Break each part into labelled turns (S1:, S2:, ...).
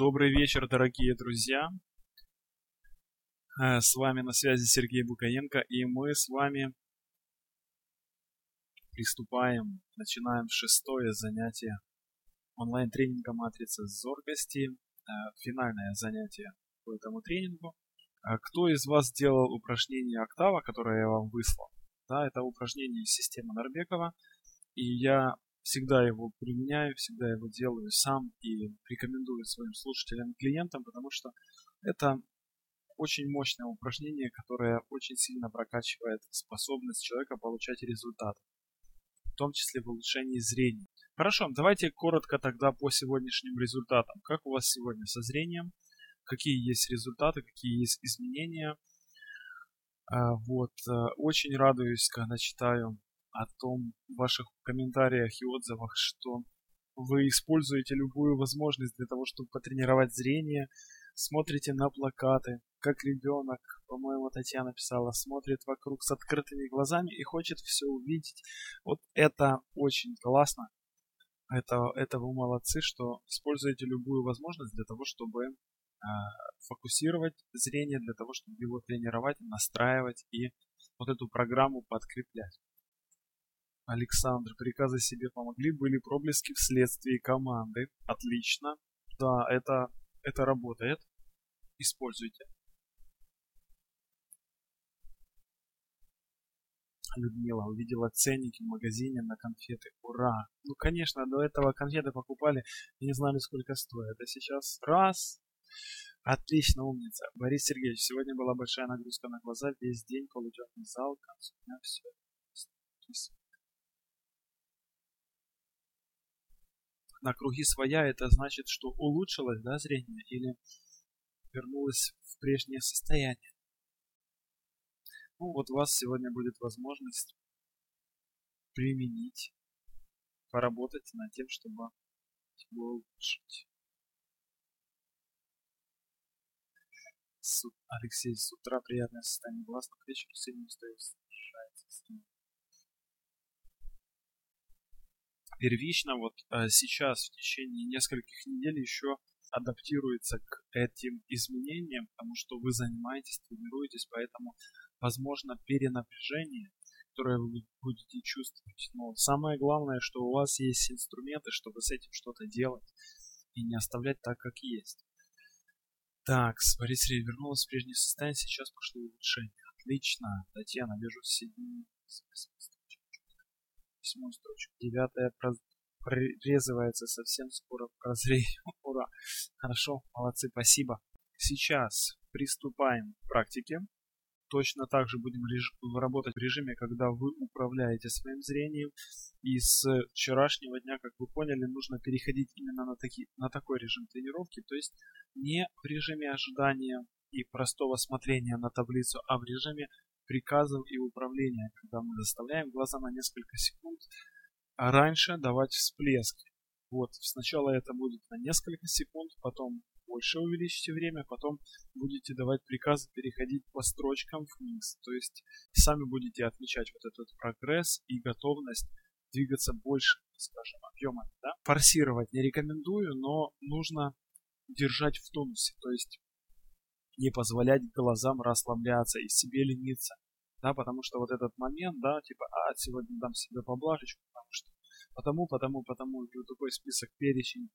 S1: Добрый вечер, дорогие друзья. Э, с вами на связи Сергей Букаенко, и мы с вами приступаем, начинаем шестое занятие онлайн-тренинга «Матрица зоркости», э, финальное занятие по этому тренингу. Э, кто из вас делал упражнение «Октава», которое я вам выслал? Да, это упражнение системы Норбекова, и я всегда его применяю, всегда его делаю сам и рекомендую своим слушателям и клиентам, потому что это очень мощное упражнение, которое очень сильно прокачивает способность человека получать результат, в том числе в улучшении зрения. Хорошо, давайте коротко тогда по сегодняшним результатам. Как у вас сегодня со зрением? Какие есть результаты, какие есть изменения? А, вот, э, очень радуюсь, когда читаю о том в ваших комментариях и отзывах, что вы используете любую возможность для того, чтобы потренировать зрение, смотрите на плакаты, как ребенок, по-моему, Татьяна писала, смотрит вокруг с открытыми глазами и хочет все увидеть. Вот это очень классно. Это, это вы молодцы, что используете любую возможность для того, чтобы э, фокусировать зрение, для того, чтобы его тренировать, настраивать и вот эту программу подкреплять. Александр, приказы себе помогли, были проблески вследствие команды. Отлично. Да, это, это работает. Используйте. Людмила увидела ценники в магазине на конфеты. Ура! Ну, конечно, до этого конфеты покупали и не знали, сколько стоят. А сейчас раз. Отлично, умница. Борис Сергеевич, сегодня была большая нагрузка на глаза. Весь день получал на зал, к концу дня все. на круги своя, это значит, что улучшилось да, зрение или вернулось в прежнее состояние. Ну вот у вас сегодня будет возможность применить, поработать над тем, чтобы его улучшить. Алексей, с утра приятное состояние глаз, но к вечеру сильно устает, снижается. первично вот э, сейчас, в течение нескольких недель еще адаптируется к этим изменениям, потому что вы занимаетесь, тренируетесь, поэтому возможно перенапряжение, которое вы будете чувствовать. Но самое главное, что у вас есть инструменты, чтобы с этим что-то делать и не оставлять так, как есть. Так, Борисия вернулась в прежнее состояние, сейчас пошло улучшение. Отлично, Татьяна, вижу, сидит восьмую строчку. Девятая прорезывается совсем скоро к прозрению. Ура! Хорошо, молодцы, спасибо. Сейчас приступаем к практике. Точно так же будем работать в режиме, когда вы управляете своим зрением. И с вчерашнего дня, как вы поняли, нужно переходить именно на, таки, на такой режим тренировки. То есть не в режиме ожидания и простого смотрения на таблицу, а в режиме приказов и управления, когда мы заставляем глаза на несколько секунд а раньше давать всплески. Вот, сначала это будет на несколько секунд, потом больше увеличите время, потом будете давать приказы переходить по строчкам вниз. То есть сами будете отмечать вот этот прогресс и готовность двигаться больше, скажем, объемами. Да? Форсировать не рекомендую, но нужно держать в тонусе. То есть не позволять глазам расслабляться и себе лениться, да, потому что вот этот момент, да, типа, а, сегодня дам себе поблажечку, потому что потому, потому, потому, и вот такой список, перечень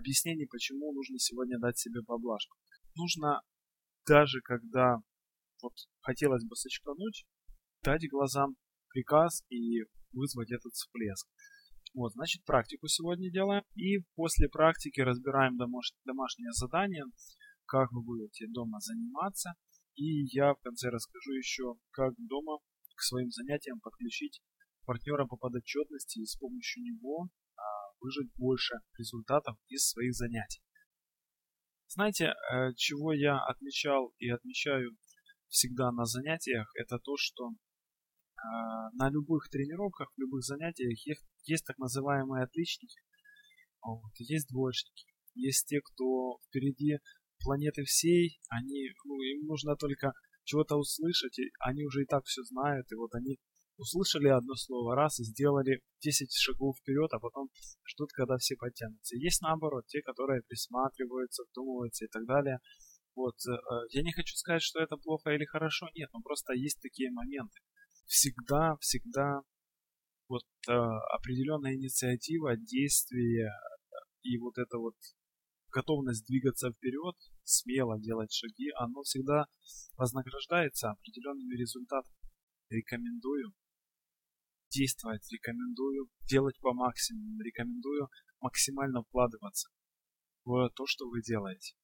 S1: объяснений, почему нужно сегодня дать себе поблажку. Нужно даже когда вот хотелось бы сочкануть, дать глазам приказ и вызвать этот всплеск. Вот, значит, практику сегодня делаем. И после практики разбираем домаш домашнее задание как вы будете дома заниматься. И я в конце расскажу еще, как дома к своим занятиям подключить партнера по подотчетности и с помощью него а, выжать больше результатов из своих занятий. Знаете, э, чего я отмечал и отмечаю всегда на занятиях, это то, что а, на любых тренировках, в любых занятиях есть, есть так называемые отличники, вот, есть двоечники, есть те, кто впереди планеты всей, они, ну, им нужно только чего-то услышать, и они уже и так все знают, и вот они услышали одно слово раз и сделали 10 шагов вперед, а потом ждут, когда все подтянутся. Есть наоборот, те, которые присматриваются, вдумываются и так далее. Вот, э, я не хочу сказать, что это плохо или хорошо, нет, но просто есть такие моменты. Всегда, всегда вот э, определенная инициатива, действие и вот это вот готовность двигаться вперед, смело делать шаги, оно всегда вознаграждается определенными результатами. Рекомендую действовать, рекомендую делать по максимуму, рекомендую максимально вкладываться в то, что вы делаете.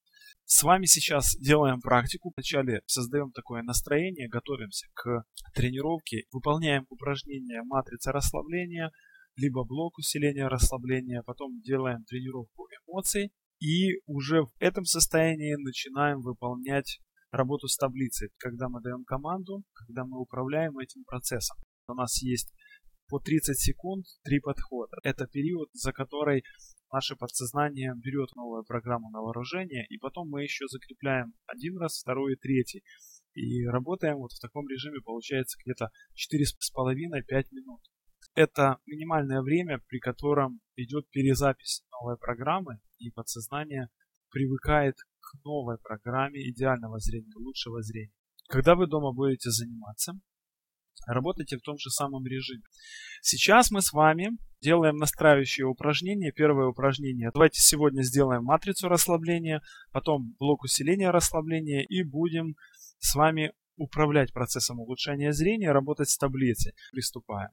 S1: С вами сейчас делаем практику. Вначале создаем такое настроение, готовимся к тренировке, выполняем упражнение матрица расслабления, либо блок усиления расслабления, потом делаем тренировку эмоций, и уже в этом состоянии начинаем выполнять работу с таблицей, когда мы даем команду, когда мы управляем этим процессом. У нас есть по 30 секунд три подхода. Это период, за который наше подсознание берет новую программу на вооружение, и потом мы еще закрепляем один раз, второй и третий. И работаем вот в таком режиме получается где-то 4,5-5 минут. Это минимальное время, при котором идет перезапись новой программы, и подсознание привыкает к новой программе идеального зрения, лучшего зрения. Когда вы дома будете заниматься, работайте в том же самом режиме. Сейчас мы с вами делаем настраивающие упражнения. Первое упражнение. Давайте сегодня сделаем матрицу расслабления, потом блок усиления расслабления и будем с вами управлять процессом улучшения зрения, работать с таблицей. Приступаем.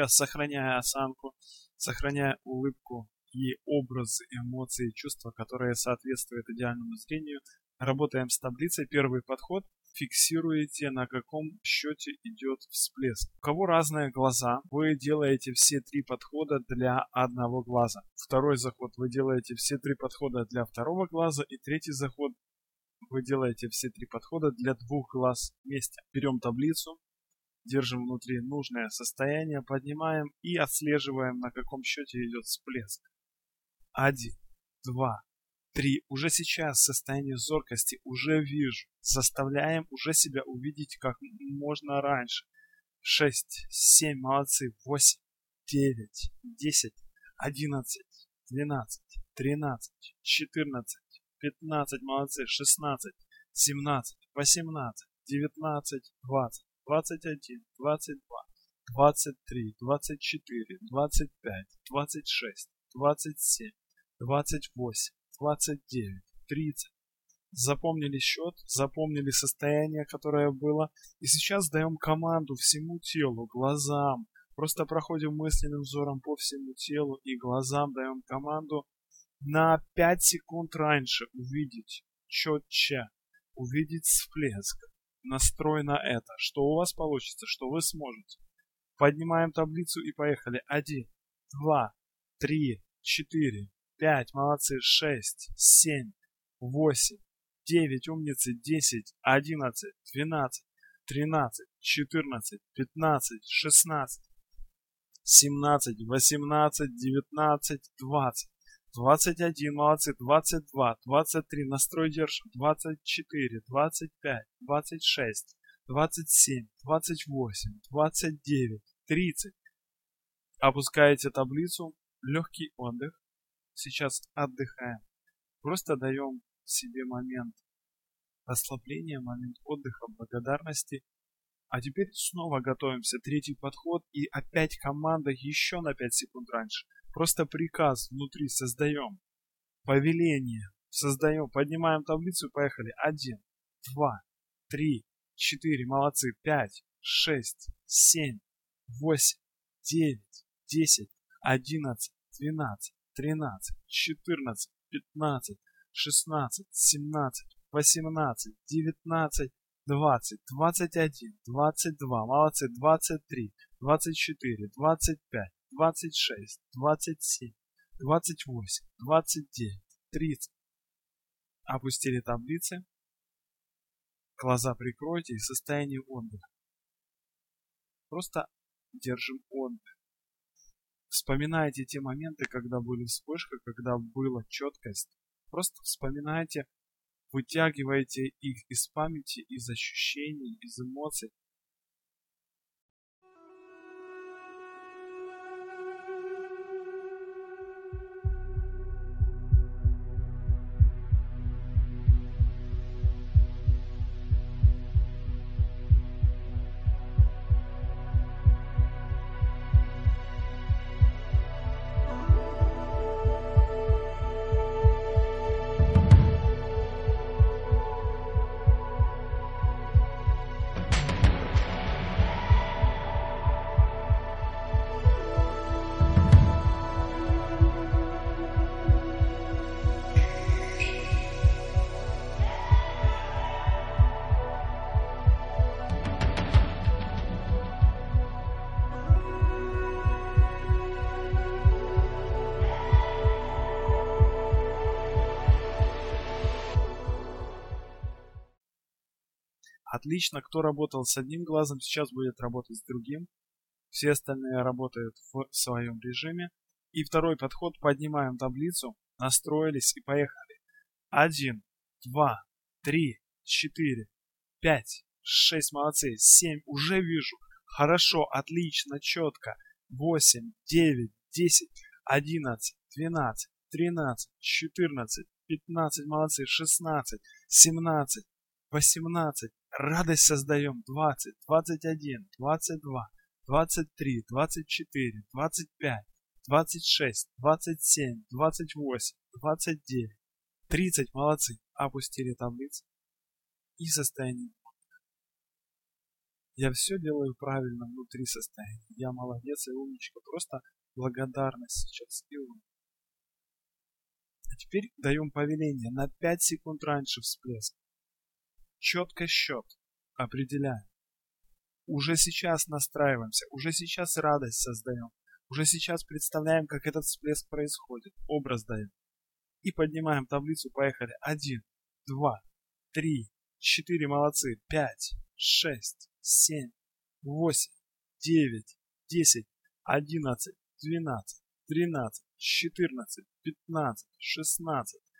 S1: сейчас, сохраняя осанку, сохраняя улыбку и образ, эмоции, чувства, которые соответствуют идеальному зрению. Работаем с таблицей. Первый подход. Фиксируете, на каком счете идет всплеск. У кого разные глаза, вы делаете все три подхода для одного глаза. Второй заход вы делаете все три подхода для второго глаза. И третий заход вы делаете все три подхода для двух глаз вместе. Берем таблицу, держим внутри нужное состояние, поднимаем и отслеживаем, на каком счете идет всплеск. один два три Уже сейчас состояние зоркости уже вижу. Заставляем уже себя увидеть как можно раньше. шесть семь молодцы, восемь девять десять одиннадцать двенадцать тринадцать четырнадцать пятнадцать молодцы, шестнадцать семнадцать восемнадцать девятнадцать двадцать 21, 22, 23, 24, 25, 26, 27, 28, 29, 30. Запомнили счет, запомнили состояние, которое было, и сейчас даем команду всему телу, глазам. Просто проходим мысленным взором по всему телу и глазам даем команду на 5 секунд раньше увидеть четче, увидеть всплеск, настрой на это, что у вас получится, что вы сможете. Поднимаем таблицу и поехали. Один, два, три, четыре, пять, молодцы, шесть, семь, восемь, девять, умницы, десять, одиннадцать, двенадцать, тринадцать, четырнадцать, пятнадцать, шестнадцать, семнадцать, восемнадцать, девятнадцать, двадцать. 21, молодцы, 22, 23, настрой держим, 24, 25, 26, 27, 28, 29, 30. Опускаете таблицу, легкий отдых. Сейчас отдыхаем. Просто даем себе момент расслабления, момент отдыха, благодарности. А теперь снова готовимся. Третий подход и опять команда еще на 5 секунд раньше – Просто приказ внутри создаем. Повеление. Создаем. Поднимаем таблицу поехали. Один, два, три, четыре. Молодцы. Пять, шесть, семь, восемь, девять, десять, одиннадцать, двенадцать, тринадцать, четырнадцать, пятнадцать, шестнадцать, семнадцать, восемнадцать, девятнадцать, двадцать, двадцать один, двадцать два. Молодцы. Двадцать три, двадцать четыре, двадцать пять. 26, 27, 28, 29, 30. Опустили таблицы. Глаза прикройте и состояние отдыха. Просто держим отдых. Вспоминайте те моменты, когда были вспышка, когда была четкость. Просто вспоминайте, вытягивайте их из памяти, из ощущений, из эмоций. Отлично, кто работал с одним глазом, сейчас будет работать с другим. Все остальные работают в своем режиме. И второй подход, поднимаем таблицу, настроились и поехали. 1, 2, 3, 4, 5, 6, молодцы, 7, уже вижу. Хорошо, отлично, четко. 8, 9, 10, 11, 12, 13, 14, 15, молодцы, 16, 17, 18, Радость создаем 20, 21, 22, 23, 24, 25, 26, 27, 28, 29, 30. Молодцы. Опустили таблицы. И состояние я все делаю правильно внутри состояния. Я молодец и умничка. Просто благодарность сейчас и ум. А теперь даем повеление на 5 секунд раньше всплеск четко счет, определяем. Уже сейчас настраиваемся, уже сейчас радость создаем, уже сейчас представляем, как этот всплеск происходит, образ даем. И поднимаем таблицу, поехали. Один, два, три, четыре, молодцы, пять, шесть, семь, восемь, девять, десять, одиннадцать, двенадцать, тринадцать, четырнадцать, пятнадцать, шестнадцать,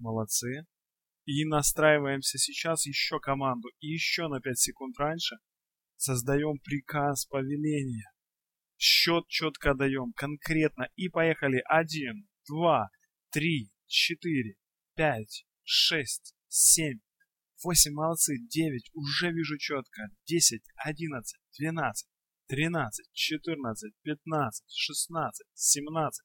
S1: Молодцы. И настраиваемся сейчас еще команду. И еще на 5 секунд раньше создаем приказ повеления. Счет четко даем, конкретно. И поехали. 1, 2, 3, 4, 5, 6, 7, 8, молодцы. 9, уже вижу четко. 10, 11, 12, 13, 14, 15, 16, 17,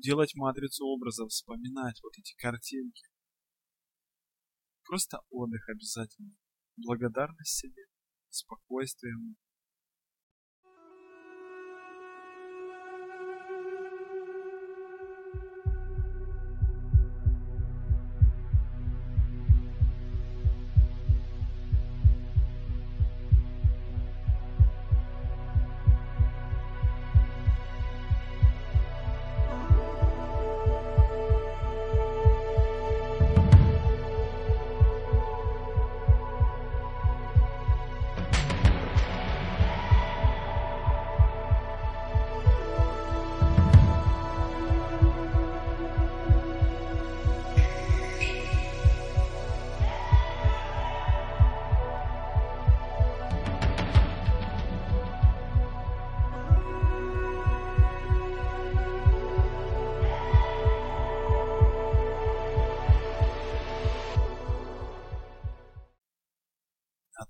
S1: делать матрицу образов, вспоминать вот эти картинки. Просто отдых обязательно. Благодарность себе, спокойствие,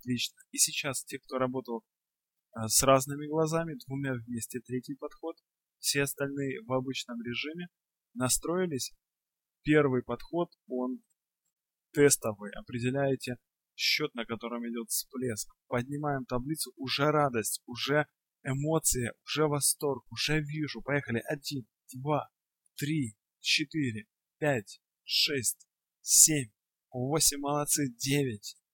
S1: отлично. И сейчас те, кто работал э, с разными глазами, двумя вместе третий подход, все остальные в обычном режиме, настроились. Первый подход, он тестовый, определяете счет, на котором идет всплеск. Поднимаем таблицу, уже радость, уже эмоции, уже восторг, уже вижу. Поехали, один, два, три, четыре, пять, шесть, семь, восемь, молодцы, девять,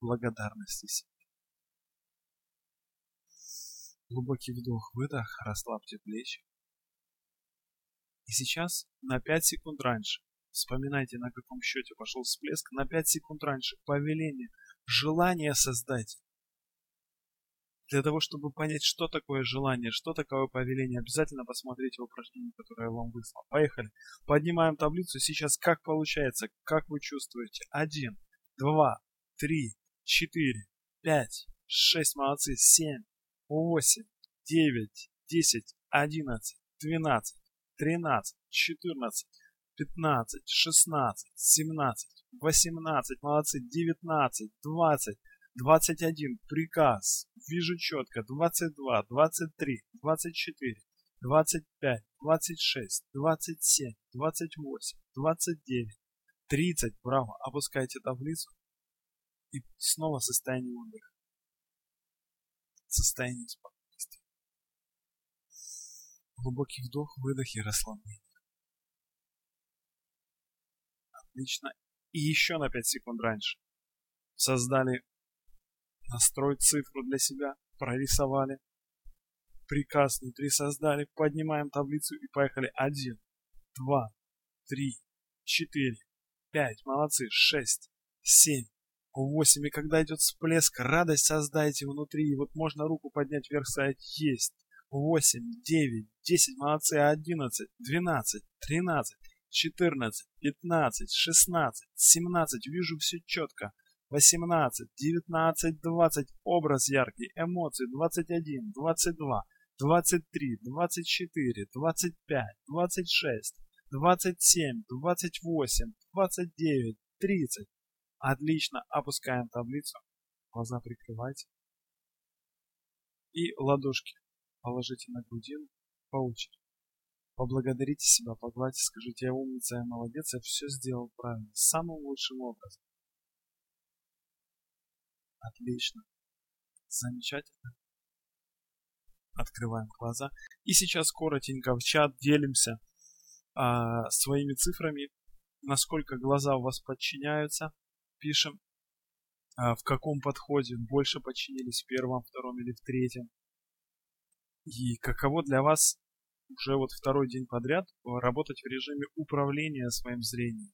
S1: благодарности себе. Глубокий вдох-выдох, расслабьте плечи. И сейчас на 5 секунд раньше, вспоминайте, на каком счете пошел всплеск, на 5 секунд раньше повеление, желание создать. Для того, чтобы понять, что такое желание, что такое повеление, обязательно посмотрите упражнение, которое я вам выслал. Поехали. Поднимаем таблицу. Сейчас как получается, как вы чувствуете? Один, два, три, четыре, пять, шесть, молодцы, семь, восемь, девять, десять, одиннадцать, двенадцать, тринадцать, четырнадцать, пятнадцать, шестнадцать, семнадцать, восемнадцать, молодцы, девятнадцать, двадцать, 21. Приказ. Вижу четко. 22, 23, 24, 25, 26, 27, 28, 29, 30. Браво. Опускайте таблицу. И снова состояние отдыха. Состояние спокойствия. Глубокий вдох, выдох и расслабление. Отлично. И еще на 5 секунд раньше. Создали настрой цифру для себя, прорисовали. Приказ внутри создали, поднимаем таблицу и поехали. Один, два, три, четыре, пять, молодцы, шесть, семь, восемь, и когда идет всплеск, радость создайте внутри, и вот можно руку поднять вверх, сказать «Есть». Восемь, девять, десять, молодцы, одиннадцать, двенадцать, тринадцать, четырнадцать, пятнадцать, шестнадцать, семнадцать, вижу все четко. 18, 19, 20, образ яркий, эмоции 21, 22, 23, 24, 25, 26, 27, 28, 29, 30, Отлично, опускаем таблицу, глаза прикрывайте. И ладошки положите на грудину по очереди. Поблагодарите себя, погладьте, скажите, я умница, я молодец, я все сделал правильно, самым лучшим образом. Отлично. Замечательно. Открываем глаза. И сейчас коротенько в чат делимся а, своими цифрами, насколько глаза у вас подчиняются, пишем, а, в каком подходе больше подчинились в первом, втором или в третьем. И каково для вас уже вот второй день подряд работать в режиме управления своим зрением.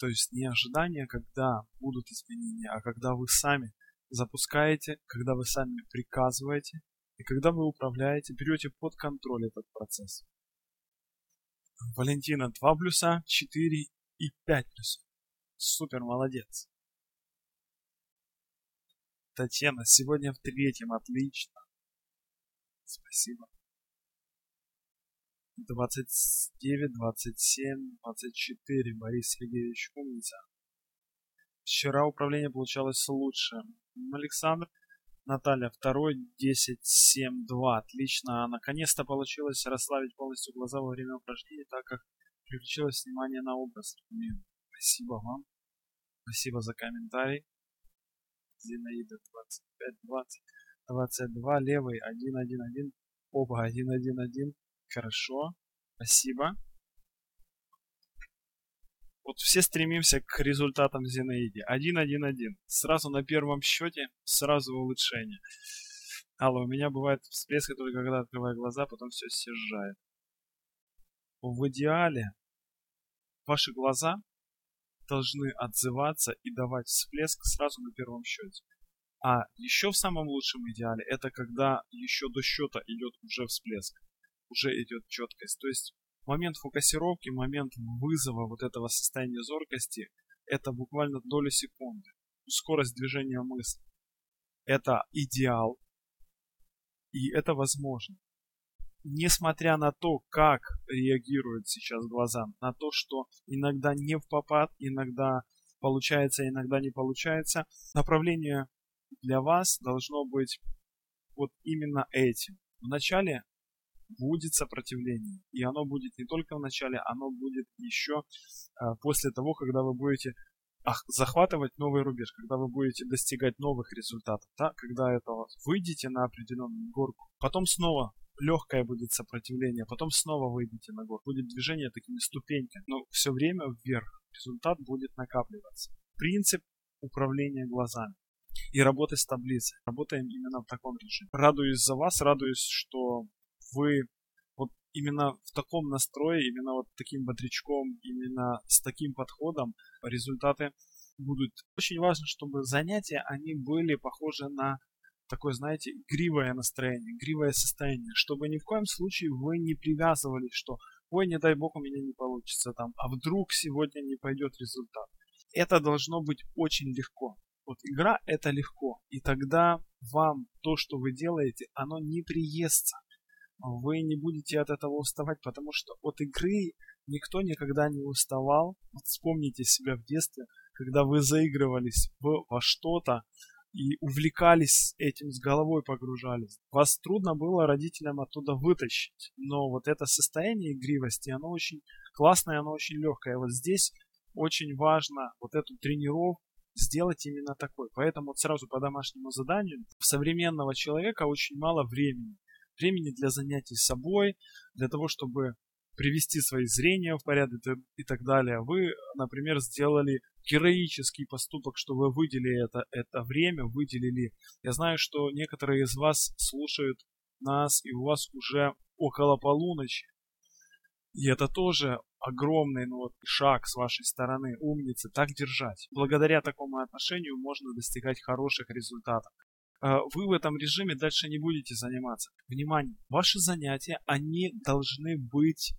S1: То есть не ожидания, когда будут изменения, а когда вы сами запускаете, когда вы сами приказываете, и когда вы управляете, берете под контроль этот процесс. Валентина два плюса, четыре и пять плюсов. Супер молодец. Татьяна, сегодня в третьем. Отлично. Спасибо. 29, 27, 24. Борис Сергеевич, умница. Вчера управление получалось лучше. Александр, Наталья, второй, 10, 7, 2. Отлично. Наконец-то получилось расслабить полностью глаза во время упражнений, так как переключилось внимание на образ. спасибо вам. Спасибо за комментарий. Зинаида 25, 20, 22, левый 1, 1, 1. Оба 1, 1, 1. Хорошо. Спасибо. Вот все стремимся к результатам Зинаиде. 1-1-1. Сразу на первом счете, сразу улучшение. Алло, у меня бывает всплеск, только когда открываю глаза, потом все съезжает. В идеале ваши глаза должны отзываться и давать всплеск сразу на первом счете. А еще в самом лучшем идеале это когда еще до счета идет уже всплеск, уже идет четкость. То есть момент фокусировки, момент вызова вот этого состояния зоркости, это буквально доли секунды. Скорость движения мысли. Это идеал. И это возможно несмотря на то, как реагируют сейчас глаза, на то, что иногда не в попад, иногда получается, иногда не получается, направление для вас должно быть вот именно этим. Вначале будет сопротивление, и оно будет не только в начале, оно будет еще а, после того, когда вы будете захватывать новый рубеж, когда вы будете достигать новых результатов, да, когда этого выйдете на определенную горку, потом снова легкое будет сопротивление, а потом снова выйдете на гору. Будет движение такими ступеньками, но все время вверх. Результат будет накапливаться. Принцип управления глазами и работы с таблицей. Работаем именно в таком режиме. Радуюсь за вас, радуюсь, что вы вот именно в таком настрое, именно вот таким бодрячком, именно с таким подходом результаты будут. Очень важно, чтобы занятия, они были похожи на такое, знаете, гривое настроение, гривое состояние, чтобы ни в коем случае вы не привязывались, что ой, не дай бог у меня не получится там, а вдруг сегодня не пойдет результат. Это должно быть очень легко. Вот игра это легко, и тогда вам то, что вы делаете, оно не приестся. Вы не будете от этого уставать, потому что от игры никто никогда не уставал. Вот вспомните себя в детстве, когда вы заигрывались во что-то, и увлекались этим, с головой погружались. Вас трудно было родителям оттуда вытащить, но вот это состояние игривости, оно очень классное, оно очень легкое. Вот здесь очень важно вот эту тренировку сделать именно такой. Поэтому вот сразу по домашнему заданию у современного человека очень мало времени. Времени для занятий собой, для того, чтобы привести свои зрения в порядок и так далее. Вы, например, сделали героический поступок, что вы выделили это, это время, выделили. Я знаю, что некоторые из вас слушают нас, и у вас уже около полуночи. И это тоже огромный ну, вот, шаг с вашей стороны, умницы, так держать. Благодаря такому отношению можно достигать хороших результатов. А вы в этом режиме дальше не будете заниматься. Внимание, ваши занятия, они должны быть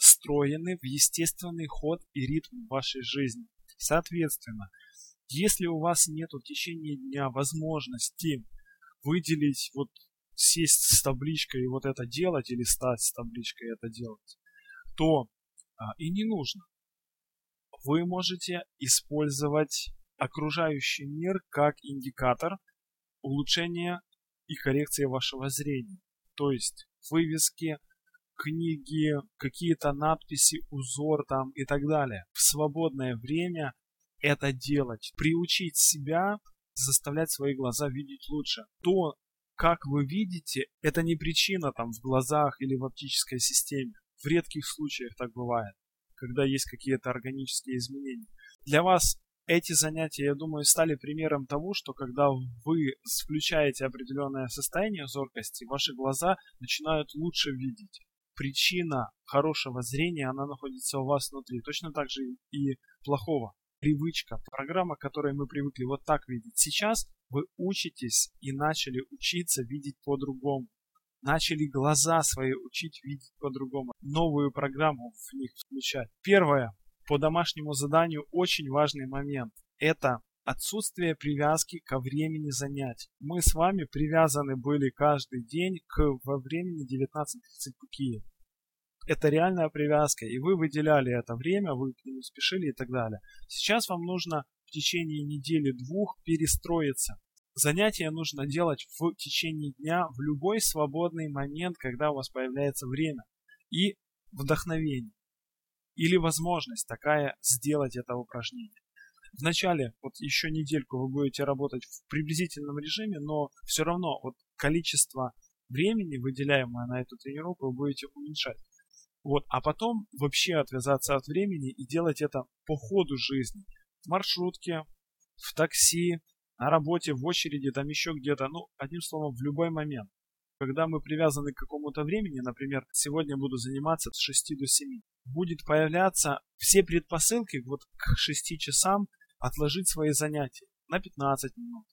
S1: встроены в естественный ход и ритм вашей жизни. Соответственно, если у вас нет в течение дня возможности выделить, вот сесть с табличкой и вот это делать, или стать с табличкой и это делать, то а, и не нужно. Вы можете использовать окружающий мир как индикатор улучшения и коррекции вашего зрения. То есть вывески, книги, какие-то надписи, узор там и так далее. В свободное время это делать, приучить себя заставлять свои глаза видеть лучше. То, как вы видите, это не причина там в глазах или в оптической системе. В редких случаях так бывает, когда есть какие-то органические изменения. Для вас эти занятия, я думаю, стали примером того, что когда вы включаете определенное состояние зоркости, ваши глаза начинают лучше видеть причина хорошего зрения, она находится у вас внутри. Точно так же и плохого. Привычка, программа, к которой мы привыкли вот так видеть. Сейчас вы учитесь и начали учиться видеть по-другому. Начали глаза свои учить видеть по-другому. Новую программу в них включать. Первое. По домашнему заданию очень важный момент. Это отсутствие привязки ко времени занятий. Мы с вами привязаны были каждый день к во времени 19.30 по Киеву. Это реальная привязка, и вы выделяли это время, вы к нему спешили и так далее. Сейчас вам нужно в течение недели-двух перестроиться. Занятия нужно делать в течение дня, в любой свободный момент, когда у вас появляется время и вдохновение или возможность такая сделать это упражнение вначале вот еще недельку вы будете работать в приблизительном режиме, но все равно вот количество времени, выделяемое на эту тренировку, вы будете уменьшать. Вот, а потом вообще отвязаться от времени и делать это по ходу жизни. В маршрутке, в такси, на работе, в очереди, там еще где-то. Ну, одним словом, в любой момент. Когда мы привязаны к какому-то времени, например, сегодня буду заниматься с 6 до 7, будет появляться все предпосылки вот к 6 часам отложить свои занятия на 15 минут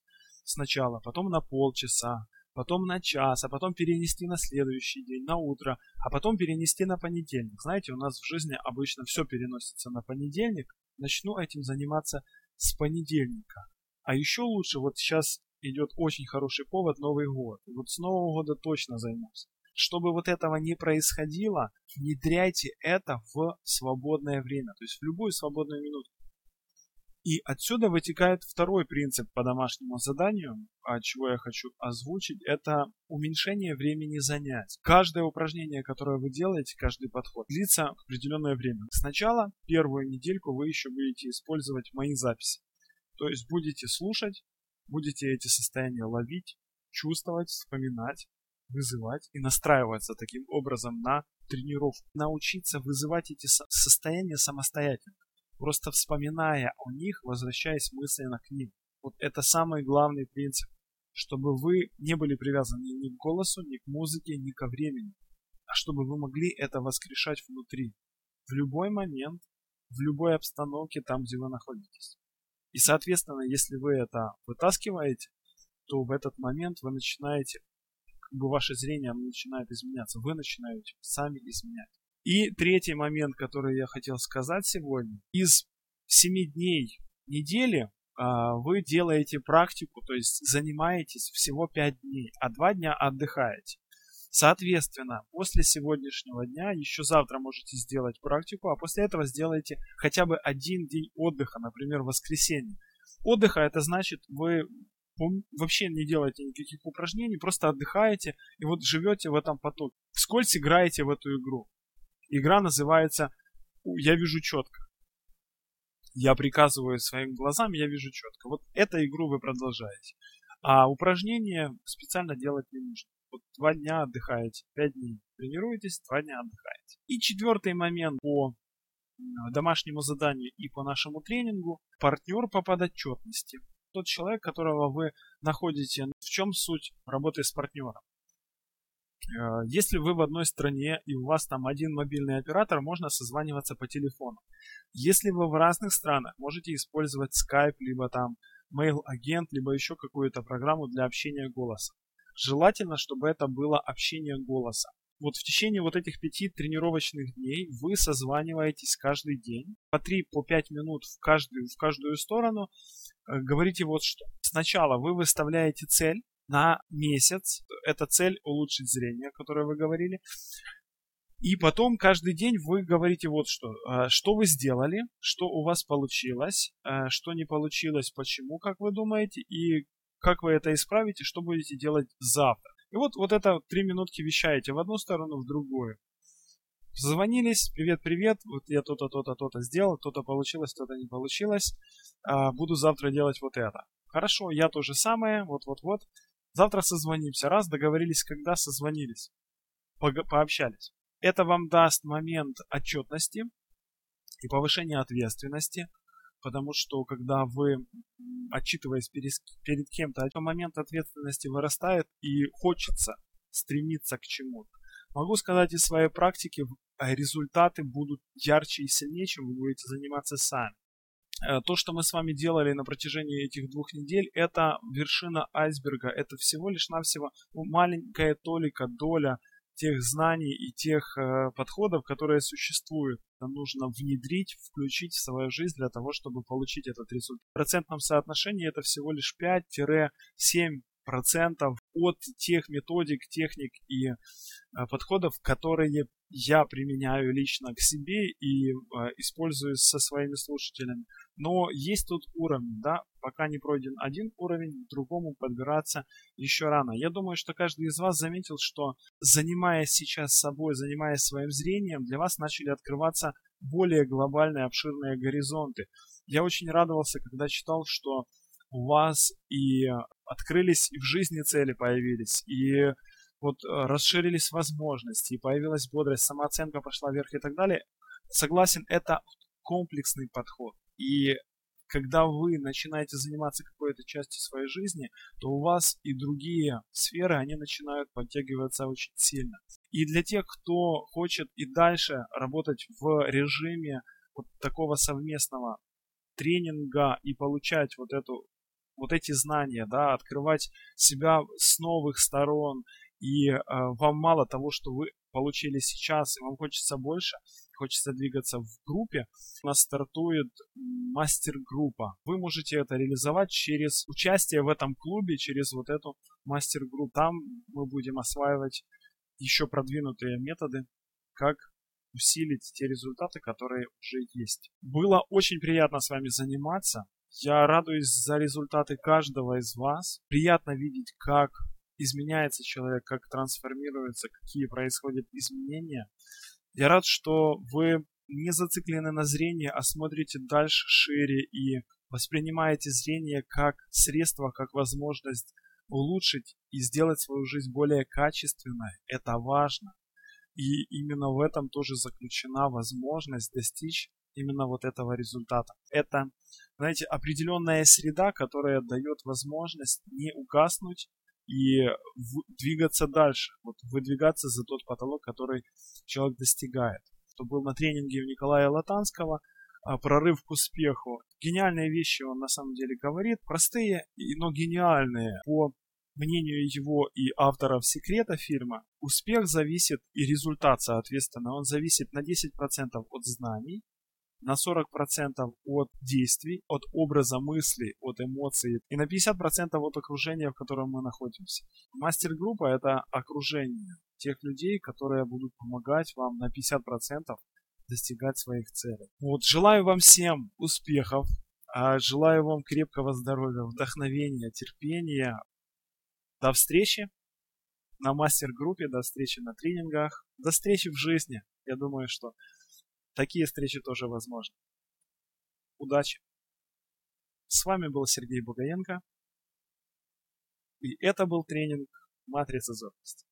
S1: сначала, потом на полчаса, потом на час, а потом перенести на следующий день, на утро, а потом перенести на понедельник. Знаете, у нас в жизни обычно все переносится на понедельник. Начну этим заниматься с понедельника. А еще лучше, вот сейчас идет очень хороший повод Новый год. вот с Нового года точно займусь. Чтобы вот этого не происходило, внедряйте это в свободное время, то есть в любую свободную минуту. И отсюда вытекает второй принцип по домашнему заданию, а чего я хочу озвучить, это уменьшение времени занять. Каждое упражнение, которое вы делаете, каждый подход, длится определенное время. Сначала первую недельку вы еще будете использовать мои записи. То есть будете слушать, будете эти состояния ловить, чувствовать, вспоминать, вызывать и настраиваться таким образом на тренировку. Научиться вызывать эти состояния самостоятельно. Просто вспоминая о них, возвращаясь мысленно к ним. Вот это самый главный принцип, чтобы вы не были привязаны ни к голосу, ни к музыке, ни ко времени, а чтобы вы могли это воскрешать внутри, в любой момент, в любой обстановке, там, где вы находитесь. И, соответственно, если вы это вытаскиваете, то в этот момент вы начинаете, как бы ваше зрение начинает изменяться, вы начинаете сами изменять. И третий момент, который я хотел сказать сегодня. Из 7 дней недели а, вы делаете практику, то есть занимаетесь всего 5 дней, а 2 дня отдыхаете. Соответственно, после сегодняшнего дня, еще завтра можете сделать практику, а после этого сделайте хотя бы один день отдыха, например, воскресенье. Отдыха это значит, вы вообще не делаете никаких упражнений, просто отдыхаете и вот живете в этом потоке. Вскользь играете в эту игру. Игра называется «Я вижу четко». Я приказываю своим глазам, я вижу четко. Вот эту игру вы продолжаете. А упражнения специально делать не нужно. Вот два дня отдыхаете, пять дней тренируетесь, два дня отдыхаете. И четвертый момент по домашнему заданию и по нашему тренингу – партнер по подотчетности. Тот человек, которого вы находите, в чем суть работы с партнером. Э, если вы в одной стране и у вас там один мобильный оператор, можно созваниваться по телефону. Если вы в разных странах, можете использовать Skype, либо там Mail Agent, либо еще какую-то программу для общения голоса. Желательно, чтобы это было общение голоса. Вот в течение вот этих пяти тренировочных дней вы созваниваетесь каждый день по 3-5 по минут в каждую, в каждую сторону. Э, говорите вот что. Сначала вы выставляете цель, на месяц. Это цель улучшить зрение, о которой вы говорили. И потом каждый день вы говорите вот что. А, что вы сделали, что у вас получилось, а, что не получилось, почему, как вы думаете, и как вы это исправите, что будете делать завтра. И вот, вот это три минутки вещаете в одну сторону, в другую. Звонились, привет-привет, вот я то-то, то-то, то-то сделал, то-то получилось, то-то не получилось, а, буду завтра делать вот это. Хорошо, я то же самое, вот-вот-вот, Завтра созвонимся. Раз, договорились, когда созвонились. Пог- пообщались. Это вам даст момент отчетности и повышения ответственности, потому что когда вы, отчитываясь перед, перед кем-то, момент ответственности вырастает и хочется стремиться к чему-то. Могу сказать из своей практики, а результаты будут ярче и сильнее, чем вы будете заниматься сами. Э, то, что мы с вами делали на протяжении этих двух недель, это вершина айсберга, это всего лишь навсего маленькая толика, доля тех знаний и тех э, подходов, которые существуют. Это нужно внедрить, включить в свою жизнь для того, чтобы получить этот результат. В процентном соотношении это всего лишь 5-7% от тех методик, техник и э, подходов, которые я применяю лично к себе и а, использую со своими слушателями. Но есть тут уровень, да, пока не пройден один уровень, к другому подбираться еще рано. Я думаю, что каждый из вас заметил, что занимаясь сейчас собой, занимаясь своим зрением, для вас начали открываться более глобальные, обширные горизонты. Я очень радовался, когда читал, что у вас и открылись, и в жизни цели появились, и вот э, расширились возможности, появилась бодрость, самооценка пошла вверх и так далее, согласен, это комплексный подход. И когда вы начинаете заниматься какой-то частью своей жизни, то у вас и другие сферы, они начинают подтягиваться очень сильно. И для тех, кто хочет и дальше работать в режиме вот такого совместного тренинга и получать вот эту вот эти знания, да, открывать себя с новых сторон и э, вам мало того, что вы получили сейчас, и вам хочется больше, хочется двигаться в группе, у нас стартует мастер-группа. Вы можете это реализовать через участие в этом клубе, через вот эту мастер-группу. Там мы будем осваивать еще продвинутые методы, как усилить те результаты, которые уже есть. Было очень приятно с вами заниматься. Я радуюсь за результаты каждого из вас. Приятно видеть, как изменяется человек, как трансформируется, какие происходят изменения. Я рад, что вы не зациклены на зрение, а смотрите дальше, шире и воспринимаете зрение как средство, как возможность улучшить и сделать свою жизнь более качественной. Это важно. И именно в этом тоже заключена возможность достичь именно вот этого результата. Это, знаете, определенная среда, которая дает возможность не угаснуть, и двигаться дальше, вот выдвигаться за тот потолок, который человек достигает. Кто был на тренинге у Николая Латанского, а, прорыв к успеху. Гениальные вещи он на самом деле говорит, простые, но гениальные. По мнению его и авторов секрета фильма, успех зависит и результат, соответственно, он зависит на 10% от знаний, на 40% от действий, от образа мысли, от эмоций и на 50% от окружения, в котором мы находимся. Мастер-группа – это окружение тех людей, которые будут помогать вам на 50% достигать своих целей. Вот, желаю вам всем успехов, а, желаю вам крепкого здоровья, вдохновения, терпения. До встречи на мастер-группе, до встречи на тренингах, до встречи в жизни. Я думаю, что Такие встречи тоже возможны. Удачи! С вами был Сергей Бугаенко, и это был тренинг «Матрица зоркости».